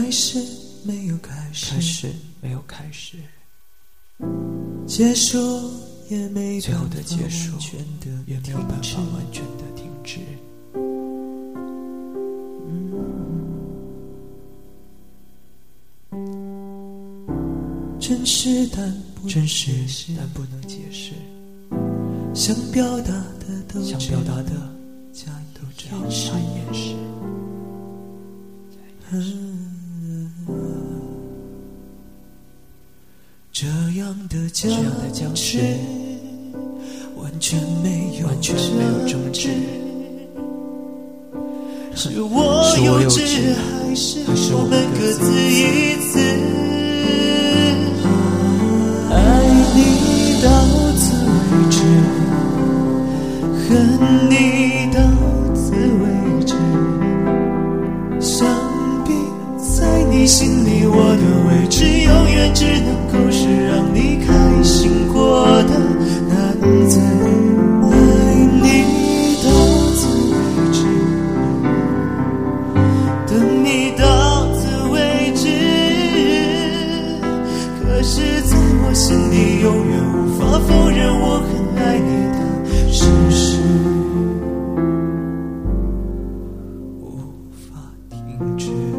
还是没有开始，开始没有开始，结束也没最后的结束也没有办法完全的停止。真实但不真实，但不能解释，想表达的都想只表达的加以都只好这样的僵持完全没有完全没有争执，是我幼稚还是我我们各自自一次？爱你到此为止，恨你到此为止。想必在你心里，我的位置永远只能是在我心底永远无法否认我很爱你的事实。无法停止。